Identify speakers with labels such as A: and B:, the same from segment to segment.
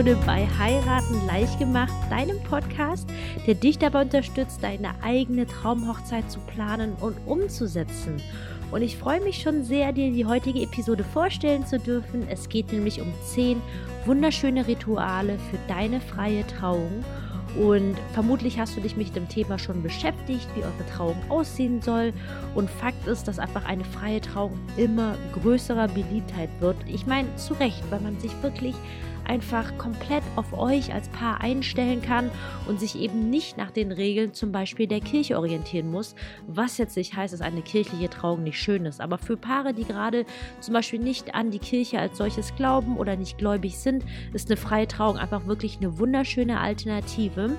A: Episode bei Heiraten leicht gemacht, deinem Podcast, der dich dabei unterstützt, deine eigene Traumhochzeit zu planen und umzusetzen. Und ich freue mich schon sehr, dir die heutige Episode vorstellen zu dürfen. Es geht nämlich um 10 wunderschöne Rituale für deine freie Trauung. Und vermutlich hast du dich mit dem Thema schon beschäftigt, wie eure Trauung aussehen soll. Und Fakt ist, dass einfach eine freie Trauung immer größerer Beliebtheit wird. Ich meine, zu Recht, weil man sich wirklich einfach komplett auf euch als Paar einstellen kann und sich eben nicht nach den Regeln zum Beispiel der Kirche orientieren muss, was jetzt nicht heißt, dass eine kirchliche Trauung nicht schön ist. Aber für Paare, die gerade zum Beispiel nicht an die Kirche als solches glauben oder nicht gläubig sind, ist eine freie Trauung einfach wirklich eine wunderschöne Alternative.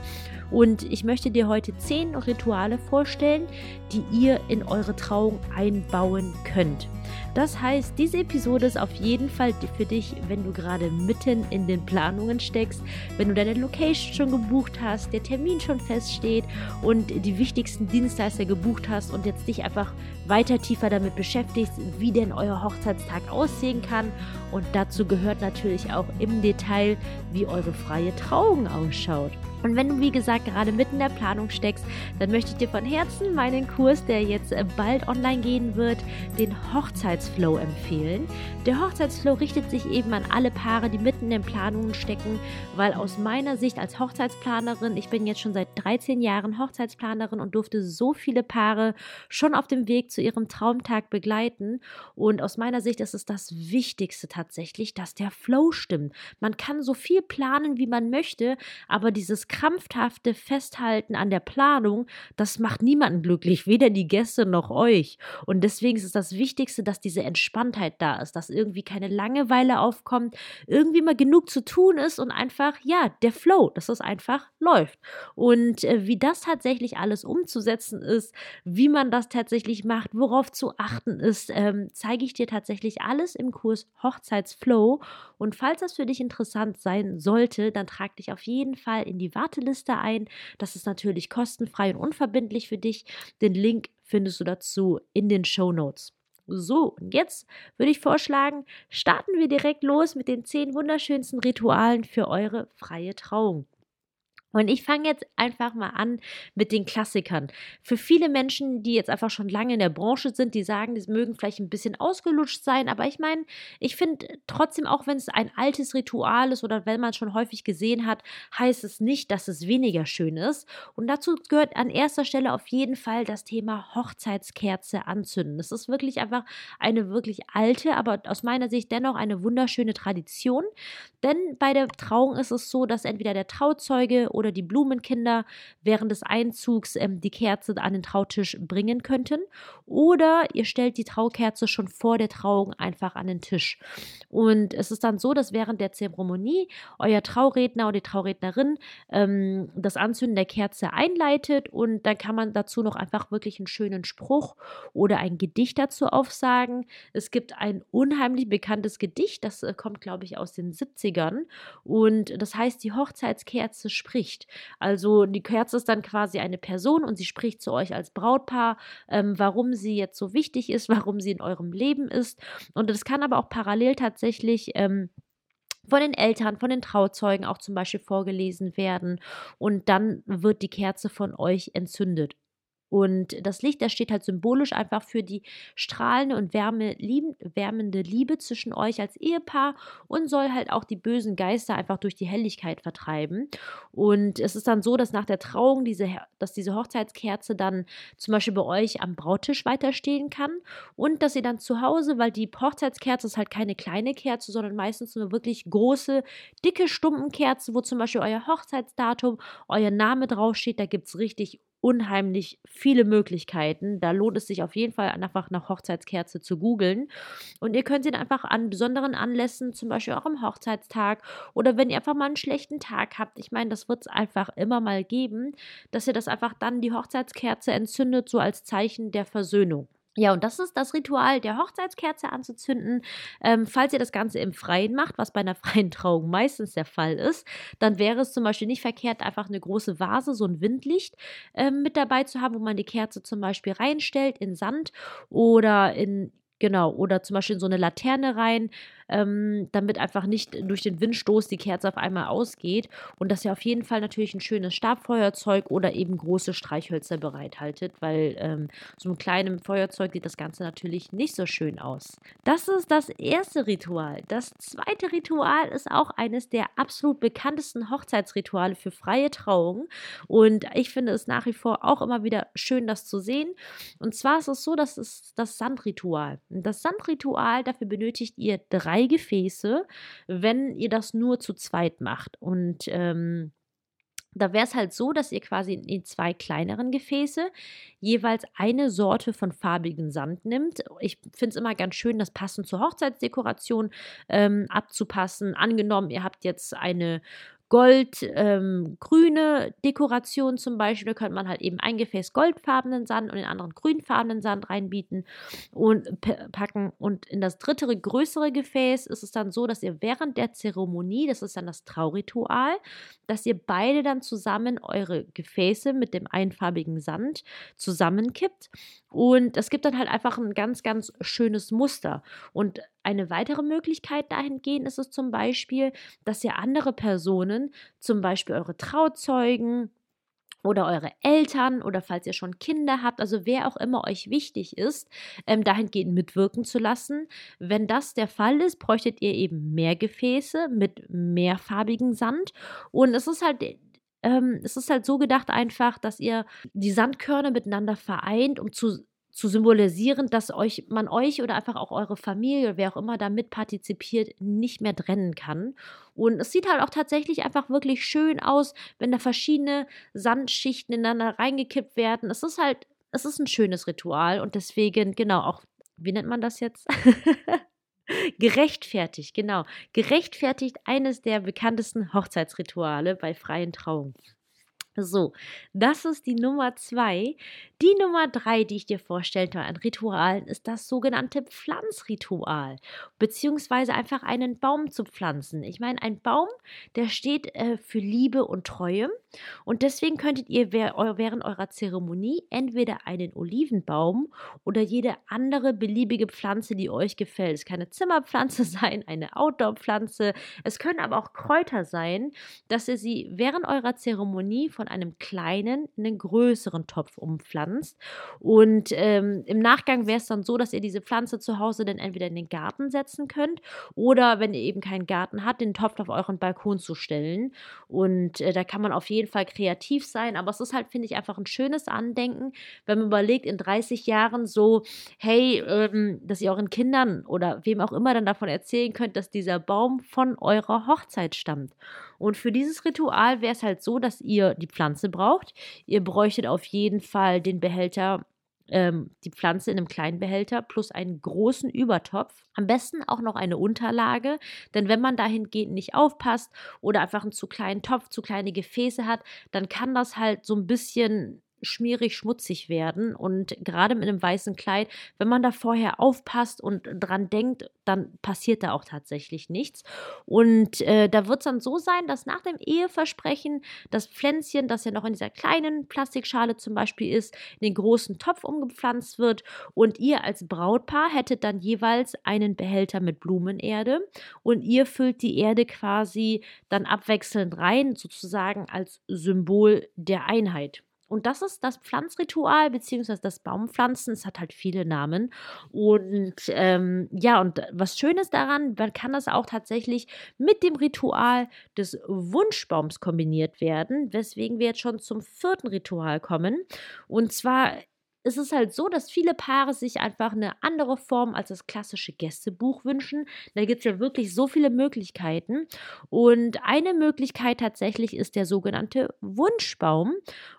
A: Und ich möchte dir heute zehn Rituale vorstellen, die ihr in eure Trauung einbauen könnt. Das heißt, diese Episode ist auf jeden Fall für dich, wenn du gerade mitten in den Planungen steckst, wenn du deine Location schon gebucht hast, der Termin schon feststeht und die wichtigsten Dienstleister gebucht hast und jetzt dich einfach weiter tiefer damit beschäftigst, wie denn euer Hochzeitstag aussehen kann. Und dazu gehört natürlich auch im Detail, wie eure freie Trauung ausschaut. Und wenn du, wie gesagt, gerade mitten in der Planung steckst, dann möchte ich dir von Herzen meinen Kurs, der jetzt äh, bald online gehen wird, den Hochzeitsflow empfehlen. Der Hochzeitsflow richtet sich eben an alle Paare, die mitten in den Planungen stecken, weil aus meiner Sicht als Hochzeitsplanerin, ich bin jetzt schon seit 13 Jahren Hochzeitsplanerin und durfte so viele Paare schon auf dem Weg zu ihrem Traumtag begleiten. Und aus meiner Sicht ist es das Wichtigste tatsächlich, dass der Flow stimmt. Man kann so viel planen, wie man möchte, aber dieses krampfhafte Festhalten an der Planung, das macht niemanden glücklich, weder die Gäste noch euch. Und deswegen ist es das Wichtigste, dass diese Entspanntheit da ist, dass irgendwie keine Langeweile aufkommt, irgendwie mal genug zu tun ist und einfach, ja, der Flow, dass es einfach läuft. Und äh, wie das tatsächlich alles umzusetzen ist, wie man das tatsächlich macht, worauf zu achten ist, ähm, zeige ich dir tatsächlich alles im Kurs Hochzeitsflow. Und falls das für dich interessant sein sollte, dann trag dich auf jeden Fall in die Warteliste ein. Das ist natürlich kostenfrei und unverbindlich für dich. Den Link findest du dazu in den Show Notes. So, und jetzt würde ich vorschlagen, starten wir direkt los mit den zehn wunderschönsten Ritualen für eure freie Trauung. Und ich fange jetzt einfach mal an mit den Klassikern. Für viele Menschen, die jetzt einfach schon lange in der Branche sind, die sagen, die mögen vielleicht ein bisschen ausgelutscht sein, aber ich meine, ich finde trotzdem, auch wenn es ein altes Ritual ist oder wenn man es schon häufig gesehen hat, heißt es nicht, dass es weniger schön ist. Und dazu gehört an erster Stelle auf jeden Fall das Thema Hochzeitskerze anzünden. Das ist wirklich einfach eine wirklich alte, aber aus meiner Sicht dennoch eine wunderschöne Tradition. Denn bei der Trauung ist es so, dass entweder der Trauzeuge oder die Blumenkinder während des Einzugs ähm, die Kerze an den Trautisch bringen könnten. Oder ihr stellt die Traukerze schon vor der Trauung einfach an den Tisch. Und es ist dann so, dass während der Zeremonie euer Trauredner oder die Traurednerin ähm, das Anzünden der Kerze einleitet und dann kann man dazu noch einfach wirklich einen schönen Spruch oder ein Gedicht dazu aufsagen. Es gibt ein unheimlich bekanntes Gedicht, das äh, kommt, glaube ich, aus den 70ern und das heißt, die Hochzeitskerze spricht spricht. Also die Kerze ist dann quasi eine Person und sie spricht zu euch als Brautpaar, ähm, warum sie jetzt so wichtig ist, warum sie in eurem Leben ist. Und das kann aber auch parallel tatsächlich. Ähm, von den Eltern, von den Trauzeugen auch zum Beispiel vorgelesen werden und dann wird die Kerze von euch entzündet. Und das Licht, das steht halt symbolisch einfach für die strahlende und wärme, lieb, wärmende Liebe zwischen euch als Ehepaar und soll halt auch die bösen Geister einfach durch die Helligkeit vertreiben. Und es ist dann so, dass nach der Trauung diese, dass diese Hochzeitskerze dann zum Beispiel bei euch am Brautisch weiterstehen kann und dass ihr dann zu Hause, weil die Hochzeitskerze ist halt keine kleine Kerze, sondern meistens eine wirklich große, dicke Stumpenkerze, wo zum Beispiel euer Hochzeitsdatum, euer Name draufsteht, da gibt es richtig unheimlich viele Möglichkeiten. Da lohnt es sich auf jeden Fall einfach nach Hochzeitskerze zu googeln. Und ihr könnt dann einfach an besonderen Anlässen, zum Beispiel auch am Hochzeitstag oder wenn ihr einfach mal einen schlechten Tag habt, ich meine, das wird es einfach immer mal geben, dass ihr das einfach dann die Hochzeitskerze entzündet, so als Zeichen der Versöhnung. Ja, und das ist das Ritual der Hochzeitskerze anzuzünden. Ähm, falls ihr das Ganze im Freien macht, was bei einer freien Trauung meistens der Fall ist, dann wäre es zum Beispiel nicht verkehrt, einfach eine große Vase, so ein Windlicht ähm, mit dabei zu haben, wo man die Kerze zum Beispiel reinstellt in Sand oder in Genau, oder zum Beispiel in so eine Laterne rein, ähm, damit einfach nicht durch den Windstoß die Kerze auf einmal ausgeht und dass ihr auf jeden Fall natürlich ein schönes Stabfeuerzeug oder eben große Streichhölzer bereithaltet, weil ähm, so ein kleines Feuerzeug sieht das Ganze natürlich nicht so schön aus. Das ist das erste Ritual. Das zweite Ritual ist auch eines der absolut bekanntesten Hochzeitsrituale für freie Trauungen und ich finde es nach wie vor auch immer wieder schön, das zu sehen. Und zwar ist es so, dass es das Sandritual. Das Sandritual, dafür benötigt ihr drei Gefäße, wenn ihr das nur zu zweit macht. Und ähm, da wäre es halt so, dass ihr quasi in die zwei kleineren Gefäße jeweils eine Sorte von farbigen Sand nimmt. Ich finde es immer ganz schön, das passend zur Hochzeitsdekoration ähm, abzupassen. Angenommen, ihr habt jetzt eine goldgrüne ähm, Dekoration zum Beispiel. Da könnte man halt eben ein Gefäß goldfarbenen Sand und den anderen grünfarbenen Sand reinbieten und packen. Und in das dritte, größere Gefäß ist es dann so, dass ihr während der Zeremonie, das ist dann das Trauritual, dass ihr beide dann zusammen eure Gefäße mit dem einfarbigen Sand zusammenkippt. Und das gibt dann halt einfach ein ganz, ganz schönes Muster. Und eine weitere Möglichkeit dahingehend ist es zum Beispiel, dass ihr andere Personen, zum Beispiel eure Trauzeugen, oder eure Eltern oder falls ihr schon Kinder habt, also wer auch immer euch wichtig ist, ähm, dahingehend mitwirken zu lassen. Wenn das der Fall ist, bräuchtet ihr eben mehr Gefäße mit mehrfarbigem Sand. Und es ist halt ähm, es ist halt so gedacht einfach, dass ihr die Sandkörner miteinander vereint, um zu zu symbolisieren, dass euch, man euch oder einfach auch eure Familie, wer auch immer damit partizipiert, nicht mehr trennen kann. Und es sieht halt auch tatsächlich einfach wirklich schön aus, wenn da verschiedene Sandschichten ineinander reingekippt werden. Es ist halt, es ist ein schönes Ritual und deswegen, genau, auch, wie nennt man das jetzt? Gerechtfertigt, genau. Gerechtfertigt eines der bekanntesten Hochzeitsrituale bei freien Trauungen. So, das ist die Nummer zwei. Die Nummer drei, die ich dir vorstellte an Ritualen, ist das sogenannte Pflanzritual, beziehungsweise einfach einen Baum zu pflanzen. Ich meine, ein Baum, der steht äh, für Liebe und Treue und deswegen könntet ihr während eurer Zeremonie entweder einen Olivenbaum oder jede andere beliebige Pflanze, die euch gefällt. Es kann eine Zimmerpflanze sein, eine Outdoor-Pflanze. Es können aber auch Kräuter sein, dass ihr sie während eurer Zeremonie von einem kleinen in einen größeren Topf umpflanzt. Und ähm, im Nachgang wäre es dann so, dass ihr diese Pflanze zu Hause dann entweder in den Garten setzen könnt oder wenn ihr eben keinen Garten habt, den Topf auf euren Balkon zu stellen. Und äh, da kann man auf jeden Fall kreativ sein. Aber es ist halt, finde ich, einfach ein schönes Andenken, wenn man überlegt, in 30 Jahren so, hey, ähm, dass ihr euren Kindern oder wem auch immer dann davon erzählen könnt, dass dieser Baum von eurer Hochzeit stammt. Und für dieses Ritual wäre es halt so, dass ihr die Pflanze braucht. Ihr bräuchtet auf jeden Fall den Behälter ähm, die Pflanze in einem kleinen Behälter plus einen großen Übertopf. Am besten auch noch eine Unterlage, denn wenn man dahingehend nicht aufpasst oder einfach einen zu kleinen Topf, zu kleine Gefäße hat, dann kann das halt so ein bisschen schmierig, schmutzig werden. Und gerade mit einem weißen Kleid, wenn man da vorher aufpasst und dran denkt, dann passiert da auch tatsächlich nichts. Und äh, da wird es dann so sein, dass nach dem Eheversprechen das Pflänzchen, das ja noch in dieser kleinen Plastikschale zum Beispiel ist, in den großen Topf umgepflanzt wird. Und ihr als Brautpaar hättet dann jeweils einen Behälter mit Blumenerde und ihr füllt die Erde quasi dann abwechselnd rein, sozusagen als Symbol der Einheit. Und das ist das Pflanzritual, beziehungsweise das Baumpflanzen. Es hat halt viele Namen. Und ähm, ja, und was Schönes daran, man kann das auch tatsächlich mit dem Ritual des Wunschbaums kombiniert werden, weswegen wir jetzt schon zum vierten Ritual kommen. Und zwar es ist halt so, dass viele Paare sich einfach eine andere Form als das klassische Gästebuch wünschen. Da gibt es ja wirklich so viele Möglichkeiten. Und eine Möglichkeit tatsächlich ist der sogenannte Wunschbaum,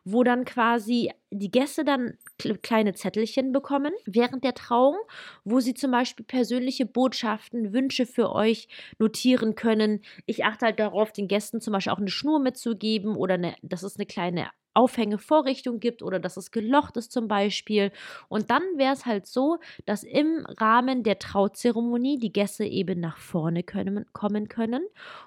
A: wo dann quasi die Gäste dann kleine Zettelchen bekommen während der Trauung, wo sie zum Beispiel persönliche Botschaften, Wünsche für euch notieren können. Ich achte halt darauf, den Gästen zum Beispiel auch eine Schnur mitzugeben oder eine, dass es eine kleine Aufhängevorrichtung gibt oder dass es gelocht ist zum Beispiel. Und dann wäre es halt so, dass im Rahmen der Trauzeremonie die Gäste eben nach vorne können, kommen können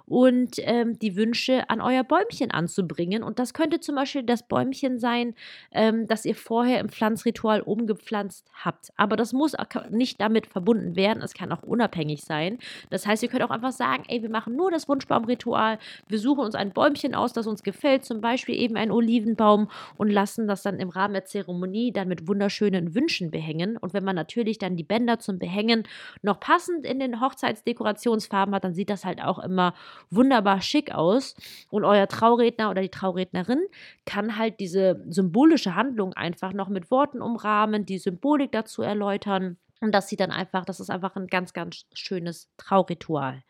A: und ähm, die Wünsche an euer Bäumchen anzubringen. Und das könnte zum Beispiel das Bäumchen sein, ähm, das ihr vorher im Pflanzritual umgepflanzt habt. Aber das muss nicht damit verbunden werden. Es kann auch unabhängig sein. Das heißt, ihr könnt auch einfach sagen, ey, wir machen nur das Wunschbaumritual. Wir suchen uns ein Bäumchen aus, das uns gefällt, zum Beispiel eben ein Oliven Baum und lassen das dann im Rahmen der Zeremonie dann mit wunderschönen Wünschen behängen. Und wenn man natürlich dann die Bänder zum Behängen noch passend in den Hochzeitsdekorationsfarben hat, dann sieht das halt auch immer wunderbar schick aus. Und euer Trauredner oder die Traurednerin kann halt diese symbolische Handlung einfach noch mit Worten umrahmen, die Symbolik dazu erläutern. Und das sieht dann einfach, das ist einfach ein ganz, ganz schönes Trauritual.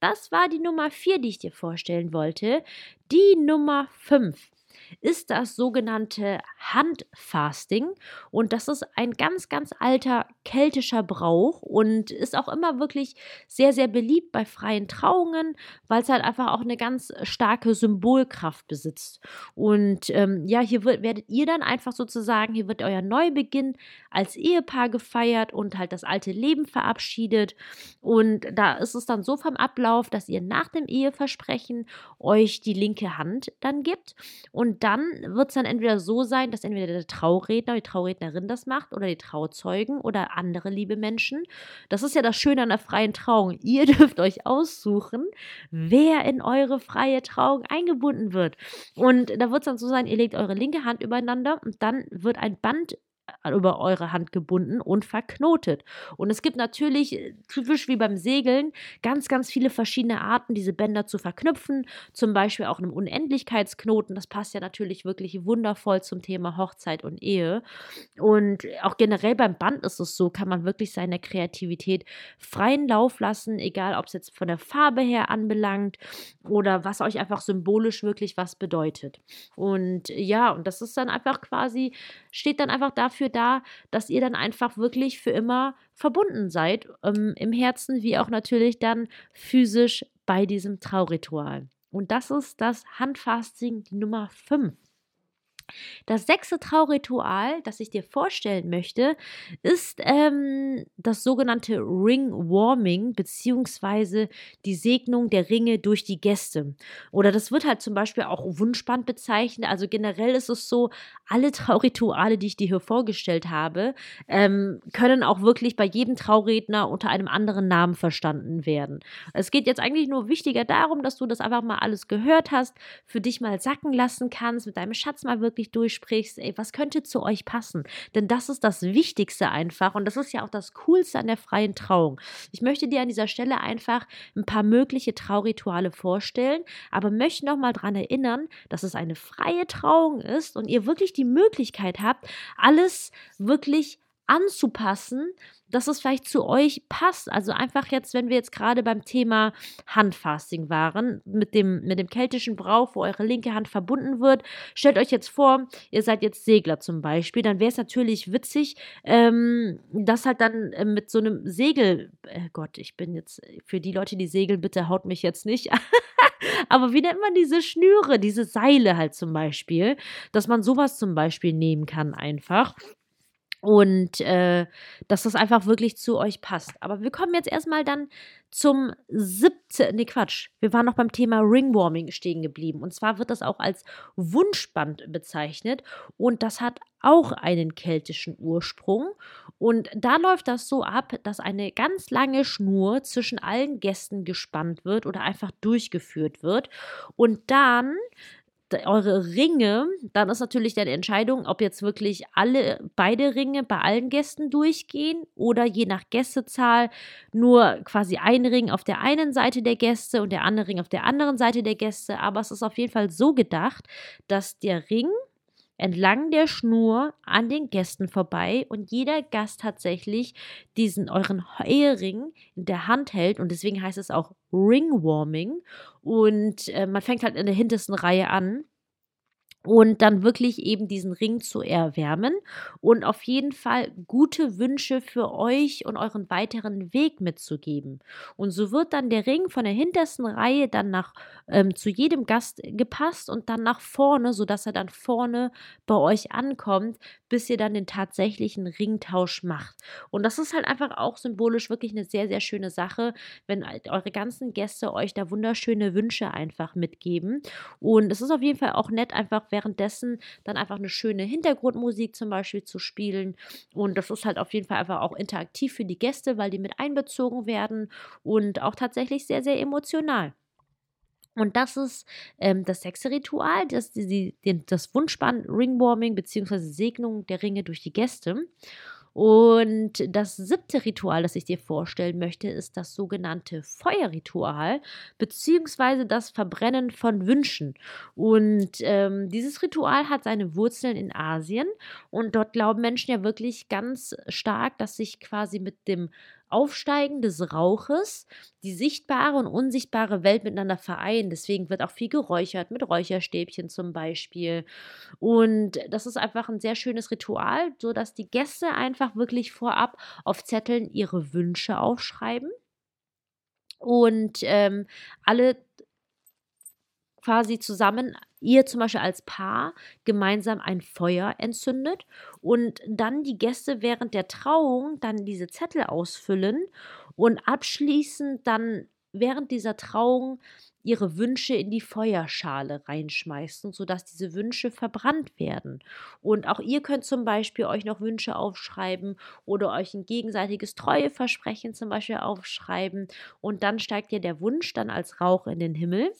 A: Das war die Nummer 4, die ich dir vorstellen wollte. Die Nummer 5 ist das sogenannte Handfasting. Und das ist ein ganz, ganz alter keltischer Brauch und ist auch immer wirklich sehr, sehr beliebt bei freien Trauungen, weil es halt einfach auch eine ganz starke Symbolkraft besitzt. Und ähm, ja, hier wird, werdet ihr dann einfach sozusagen, hier wird euer Neubeginn als Ehepaar gefeiert und halt das alte Leben verabschiedet. Und da ist es dann so vom Ablauf, dass ihr nach dem Eheversprechen euch die linke Hand dann gibt und dann wird es dann entweder so sein, dass entweder der Trauredner, die Traurednerin das macht oder die Trauzeugen oder andere liebe Menschen. Das ist ja das Schöne an der freien Trauung. Ihr dürft euch aussuchen, wer in eure freie Trauung eingebunden wird. Und da wird es dann so sein, ihr legt eure linke Hand übereinander und dann wird ein Band über eure Hand gebunden und verknotet. Und es gibt natürlich, äh, typisch wie beim Segeln, ganz, ganz viele verschiedene Arten, diese Bänder zu verknüpfen. Zum Beispiel auch einem Unendlichkeitsknoten. Das passt ja natürlich wirklich wundervoll zum Thema Hochzeit und Ehe. Und auch generell beim Band ist es so, kann man wirklich seine Kreativität freien Lauf lassen, egal ob es jetzt von der Farbe her anbelangt oder was euch einfach symbolisch wirklich was bedeutet. Und ja, und das ist dann einfach quasi, steht dann einfach dafür, da, dass ihr dann einfach wirklich für immer verbunden seid, ähm, im Herzen wie auch natürlich dann physisch bei diesem Trauritual. Und das ist das Handfasting Nummer 5. Das sechste Trauritual, das ich dir vorstellen möchte, ist ähm, das sogenannte Ring Warming beziehungsweise die Segnung der Ringe durch die Gäste. Oder das wird halt zum Beispiel auch Wunschband bezeichnet. Also generell ist es so, alle Traurituale, die ich dir hier vorgestellt habe, ähm, können auch wirklich bei jedem Trauredner unter einem anderen Namen verstanden werden. Es geht jetzt eigentlich nur wichtiger darum, dass du das einfach mal alles gehört hast, für dich mal sacken lassen kannst, mit deinem Schatz mal wirklich wirklich durchsprichst, ey, was könnte zu euch passen? Denn das ist das Wichtigste einfach und das ist ja auch das Coolste an der freien Trauung. Ich möchte dir an dieser Stelle einfach ein paar mögliche Traurituale vorstellen, aber möchte nochmal daran erinnern, dass es eine freie Trauung ist und ihr wirklich die Möglichkeit habt, alles wirklich anzupassen, dass es vielleicht zu euch passt. Also einfach jetzt, wenn wir jetzt gerade beim Thema Handfasting waren, mit dem, mit dem keltischen Brauch, wo eure linke Hand verbunden wird, stellt euch jetzt vor, ihr seid jetzt Segler zum Beispiel, dann wäre es natürlich witzig, ähm, das halt dann äh, mit so einem Segel, äh Gott, ich bin jetzt, für die Leute, die segeln, bitte haut mich jetzt nicht. Aber wie nennt man diese Schnüre, diese Seile halt zum Beispiel, dass man sowas zum Beispiel nehmen kann einfach und äh, dass das einfach wirklich zu euch passt. Aber wir kommen jetzt erstmal dann zum 17. Nee, Quatsch. Wir waren noch beim Thema Ringwarming stehen geblieben. Und zwar wird das auch als Wunschband bezeichnet. Und das hat auch einen keltischen Ursprung. Und da läuft das so ab, dass eine ganz lange Schnur zwischen allen Gästen gespannt wird oder einfach durchgeführt wird. Und dann eure Ringe, dann ist natürlich die Entscheidung, ob jetzt wirklich alle, beide Ringe bei allen Gästen durchgehen oder je nach Gästezahl nur quasi ein Ring auf der einen Seite der Gäste und der andere Ring auf der anderen Seite der Gäste. Aber es ist auf jeden Fall so gedacht, dass der Ring entlang der Schnur an den Gästen vorbei und jeder Gast tatsächlich diesen euren Ehering in der Hand hält und deswegen heißt es auch Ringwarming. Und äh, man fängt halt in der hintersten Reihe an und dann wirklich eben diesen Ring zu erwärmen und auf jeden Fall gute Wünsche für euch und euren weiteren Weg mitzugeben. Und so wird dann der Ring von der hintersten Reihe dann nach ähm, zu jedem Gast gepasst und dann nach vorne, sodass er dann vorne bei euch ankommt, bis ihr dann den tatsächlichen Ringtausch macht. Und das ist halt einfach auch symbolisch wirklich eine sehr, sehr schöne Sache, wenn eure ganzen Gäste euch da wunderschöne Wünsche einfach mitgeben. Und es ist auf jeden Fall auch nett, einfach währenddessen dann einfach eine schöne Hintergrundmusik zum Beispiel zu spielen. Und das ist halt auf jeden Fall einfach auch interaktiv für die Gäste, weil die mit einbezogen werden und auch tatsächlich sehr, sehr emotional. Und das ist ähm, das sechste Ritual, das, die, die, das Wunschband Ringwarming bzw. Segnung der Ringe durch die Gäste. Und das siebte Ritual, das ich dir vorstellen möchte, ist das sogenannte Feuerritual, beziehungsweise das Verbrennen von Wünschen. Und ähm, dieses Ritual hat seine Wurzeln in Asien und dort glauben Menschen ja wirklich ganz stark, dass sich quasi mit dem Aufsteigen des Rauches die sichtbare und unsichtbare Welt miteinander vereinen. Deswegen wird auch viel geräuchert, mit Räucherstäbchen zum Beispiel. Und das ist einfach ein sehr schönes Ritual, sodass die Gäste einfach wirklich vorab auf Zetteln ihre Wünsche aufschreiben. Und ähm, alle quasi zusammen, ihr zum Beispiel als Paar, gemeinsam ein Feuer entzündet und dann die Gäste während der Trauung dann diese Zettel ausfüllen und abschließend dann während dieser Trauung ihre Wünsche in die Feuerschale reinschmeißen, sodass diese Wünsche verbrannt werden. Und auch ihr könnt zum Beispiel euch noch Wünsche aufschreiben oder euch ein gegenseitiges Treueversprechen zum Beispiel aufschreiben. Und dann steigt ja der Wunsch dann als Rauch in den Himmel.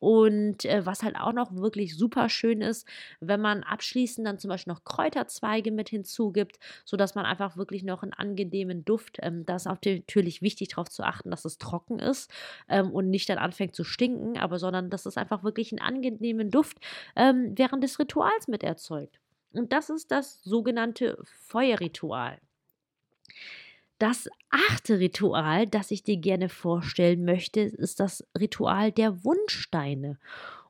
A: Und äh, was halt auch noch wirklich super schön ist, wenn man abschließend dann zum Beispiel noch Kräuterzweige mit hinzugibt, sodass man einfach wirklich noch einen angenehmen Duft, ähm, da ist natürlich wichtig darauf zu achten, dass es trocken ist ähm, und nicht dann anfängt zu stinken stinken, aber sondern dass es einfach wirklich einen angenehmen Duft ähm, während des Rituals mit erzeugt. Und das ist das sogenannte Feuerritual. Das achte Ritual, das ich dir gerne vorstellen möchte, ist das Ritual der Wunschsteine.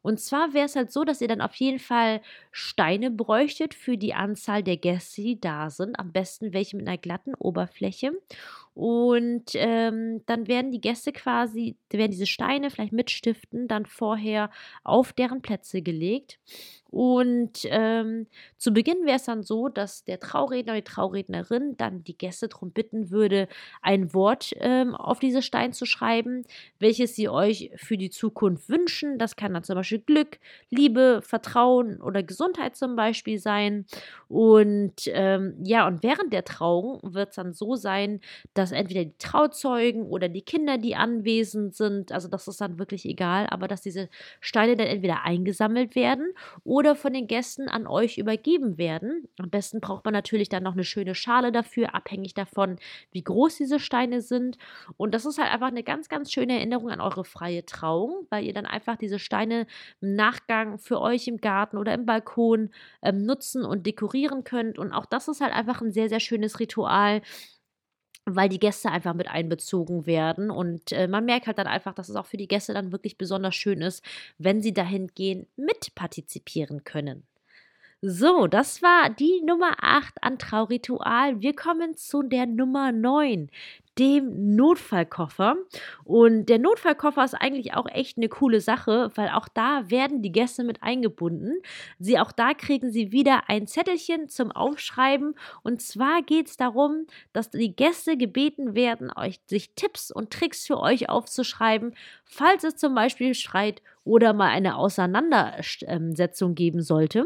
A: Und zwar wäre es halt so, dass ihr dann auf jeden Fall Steine bräuchtet für die Anzahl der Gäste, die da sind. Am besten welche mit einer glatten Oberfläche. Und ähm, dann werden die Gäste quasi, werden diese Steine vielleicht mit Stiften dann vorher auf deren Plätze gelegt. Und ähm, zu Beginn wäre es dann so, dass der Trauredner oder die Traurednerin dann die Gäste darum bitten würde, ein Wort ähm, auf diese Steine zu schreiben, welches sie euch für die Zukunft wünschen. Das kann dann zum Beispiel Glück, Liebe, Vertrauen oder Gesundheit zum Beispiel sein. Und ähm, ja, und während der Trauung wird es dann so sein, dass dass entweder die Trauzeugen oder die Kinder, die anwesend sind, also das ist dann wirklich egal, aber dass diese Steine dann entweder eingesammelt werden oder von den Gästen an euch übergeben werden. Am besten braucht man natürlich dann noch eine schöne Schale dafür, abhängig davon, wie groß diese Steine sind. Und das ist halt einfach eine ganz, ganz schöne Erinnerung an eure freie Trauung, weil ihr dann einfach diese Steine im Nachgang für euch im Garten oder im Balkon ähm, nutzen und dekorieren könnt. Und auch das ist halt einfach ein sehr, sehr schönes Ritual, weil die Gäste einfach mit einbezogen werden. Und äh, man merkt halt dann einfach, dass es auch für die Gäste dann wirklich besonders schön ist, wenn sie dahin gehen, mitpartizipieren können. So, das war die Nummer 8 an Trauritual. Wir kommen zu der Nummer 9, dem Notfallkoffer. Und der Notfallkoffer ist eigentlich auch echt eine coole Sache, weil auch da werden die Gäste mit eingebunden. Sie auch da kriegen sie wieder ein Zettelchen zum Aufschreiben. Und zwar geht es darum, dass die Gäste gebeten werden, euch sich Tipps und Tricks für euch aufzuschreiben, falls es zum Beispiel Streit oder mal eine Auseinandersetzung geben sollte.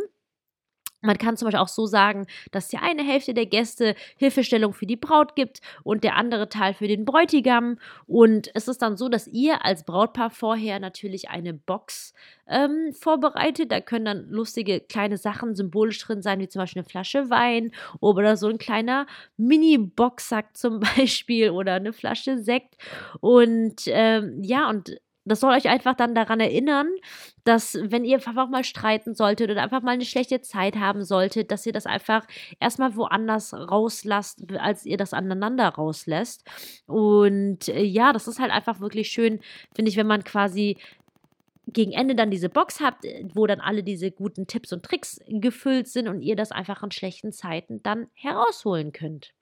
A: Man kann zum Beispiel auch so sagen, dass die eine Hälfte der Gäste Hilfestellung für die Braut gibt und der andere Teil für den Bräutigam. Und es ist dann so, dass ihr als Brautpaar vorher natürlich eine Box ähm, vorbereitet. Da können dann lustige kleine Sachen symbolisch drin sein, wie zum Beispiel eine Flasche Wein oder so ein kleiner Mini-Boxsack zum Beispiel oder eine Flasche Sekt. Und ähm, ja, und das soll euch einfach dann daran erinnern, dass wenn ihr einfach mal streiten solltet oder einfach mal eine schlechte Zeit haben solltet, dass ihr das einfach erstmal woanders rauslasst, als ihr das aneinander rauslässt. Und äh, ja, das ist halt einfach wirklich schön, finde ich, wenn man quasi gegen Ende dann diese Box habt, wo dann alle diese guten Tipps und Tricks gefüllt sind und ihr das einfach in schlechten Zeiten dann herausholen könnt.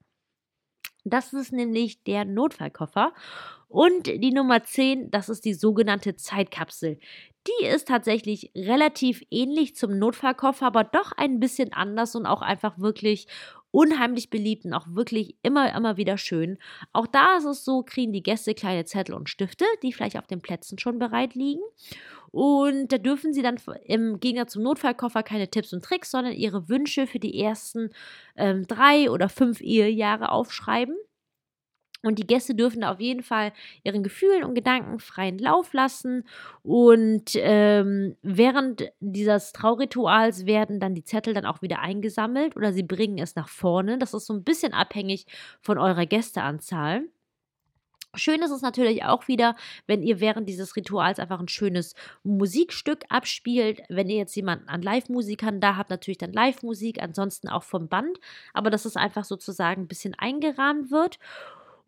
A: Das ist nämlich der Notfallkoffer. Und die Nummer 10, das ist die sogenannte Zeitkapsel. Die ist tatsächlich relativ ähnlich zum Notfallkoffer, aber doch ein bisschen anders und auch einfach wirklich unheimlich beliebt und auch wirklich immer, immer wieder schön. Auch da ist es so, kriegen die Gäste kleine Zettel und Stifte, die vielleicht auf den Plätzen schon bereit liegen. Und da dürfen sie dann im Gegensatz zum Notfallkoffer keine Tipps und Tricks, sondern ihre Wünsche für die ersten ähm, drei oder fünf Ehejahre aufschreiben. Und die Gäste dürfen da auf jeden Fall ihren Gefühlen und Gedanken freien Lauf lassen. Und ähm, während dieses Traurituals werden dann die Zettel dann auch wieder eingesammelt oder sie bringen es nach vorne. Das ist so ein bisschen abhängig von eurer Gästeanzahl. Schön ist es natürlich auch wieder, wenn ihr während dieses Rituals einfach ein schönes Musikstück abspielt. Wenn ihr jetzt jemanden an Live-Musikern da habt, natürlich dann Live-Musik, ansonsten auch vom Band. Aber dass es einfach sozusagen ein bisschen eingerahmt wird.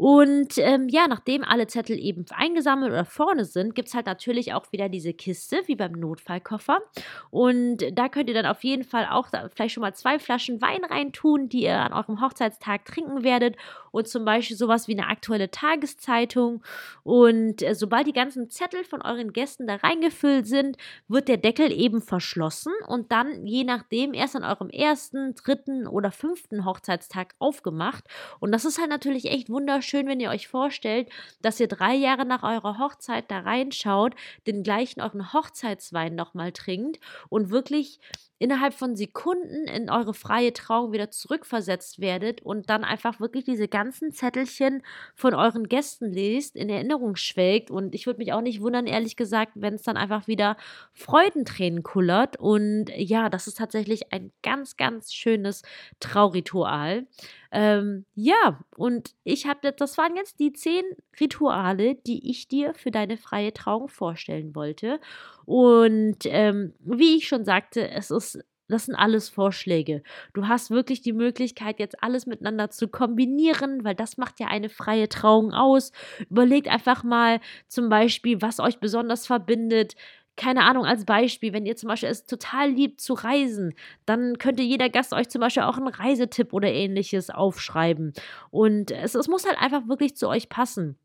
A: Und ähm, ja, nachdem alle Zettel eben eingesammelt oder vorne sind, gibt es halt natürlich auch wieder diese Kiste, wie beim Notfallkoffer. Und da könnt ihr dann auf jeden Fall auch vielleicht schon mal zwei Flaschen Wein reintun, die ihr an eurem Hochzeitstag trinken werdet. Und zum Beispiel sowas wie eine aktuelle Tageszeitung. Und äh, sobald die ganzen Zettel von euren Gästen da reingefüllt sind, wird der Deckel eben verschlossen und dann je nachdem erst an eurem ersten, dritten oder fünften Hochzeitstag aufgemacht. Und das ist halt natürlich echt wunderschön schön, wenn ihr euch vorstellt, dass ihr drei Jahre nach eurer Hochzeit da reinschaut, den gleichen euren Hochzeitswein nochmal trinkt und wirklich innerhalb von Sekunden in eure freie Trauung wieder zurückversetzt werdet und dann einfach wirklich diese ganzen Zettelchen von euren Gästen lest, in Erinnerung schwelgt. Und ich würde mich auch nicht wundern, ehrlich gesagt, wenn es dann einfach wieder Freudentränen kullert. Und ja, das ist tatsächlich ein ganz, ganz schönes Trauritual. Ähm, ja, und ich habe, das waren jetzt die zehn Rituale, die ich dir für deine freie Trauung vorstellen wollte. Und ähm, wie ich schon sagte, es ist das sind alles Vorschläge. Du hast wirklich die Möglichkeit, jetzt alles miteinander zu kombinieren, weil das macht ja eine freie Trauung aus. Überlegt einfach mal zum Beispiel, was euch besonders verbindet keine Ahnung, als Beispiel, wenn ihr zum Beispiel es total liebt zu reisen, dann könnte jeder Gast euch zum Beispiel auch einen Reisetipp oder ähnliches aufschreiben. Und es, es muss halt einfach wirklich zu euch passen.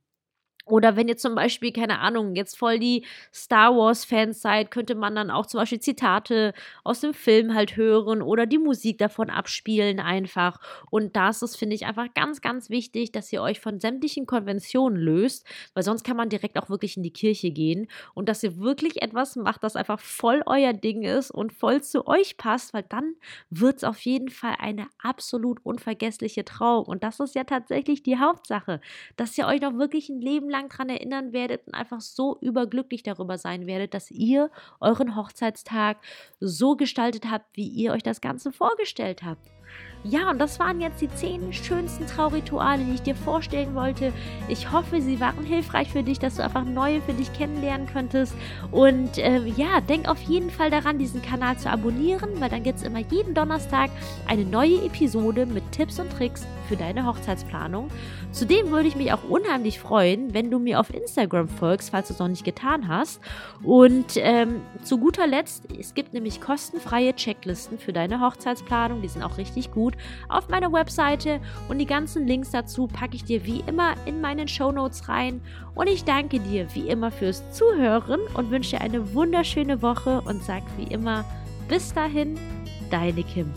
A: Oder wenn ihr zum Beispiel, keine Ahnung, jetzt voll die Star Wars-Fans seid, könnte man dann auch zum Beispiel Zitate aus dem Film halt hören oder die Musik davon abspielen einfach. Und das ist, finde ich, einfach ganz, ganz wichtig, dass ihr euch von sämtlichen Konventionen löst, weil sonst kann man direkt auch wirklich in die Kirche gehen und dass ihr wirklich etwas macht, das einfach voll euer Ding ist und voll zu euch passt, weil dann wird es auf jeden Fall eine absolut unvergessliche Trauung. Und das ist ja tatsächlich die Hauptsache, dass ihr euch noch wirklich ein Leben lang lang dran erinnern werdet und einfach so überglücklich darüber sein werdet, dass ihr euren Hochzeitstag so gestaltet habt, wie ihr euch das Ganze vorgestellt habt. Ja, und das waren jetzt die zehn schönsten Traurituale, die ich dir vorstellen wollte. Ich hoffe, sie waren hilfreich für dich, dass du einfach neue für dich kennenlernen könntest. Und äh, ja, denk auf jeden Fall daran, diesen Kanal zu abonnieren, weil dann gibt es immer jeden Donnerstag eine neue Episode mit Tipps und Tricks für deine Hochzeitsplanung. Zudem würde ich mich auch unheimlich freuen, wenn du mir auf Instagram folgst, falls du es noch nicht getan hast. Und ähm, zu guter Letzt, es gibt nämlich kostenfreie Checklisten für deine Hochzeitsplanung. Die sind auch richtig gut auf meiner Webseite und die ganzen Links dazu packe ich dir wie immer in meinen Show Notes rein. Und ich danke dir wie immer fürs Zuhören und wünsche dir eine wunderschöne Woche und sag wie immer bis dahin, deine Kim.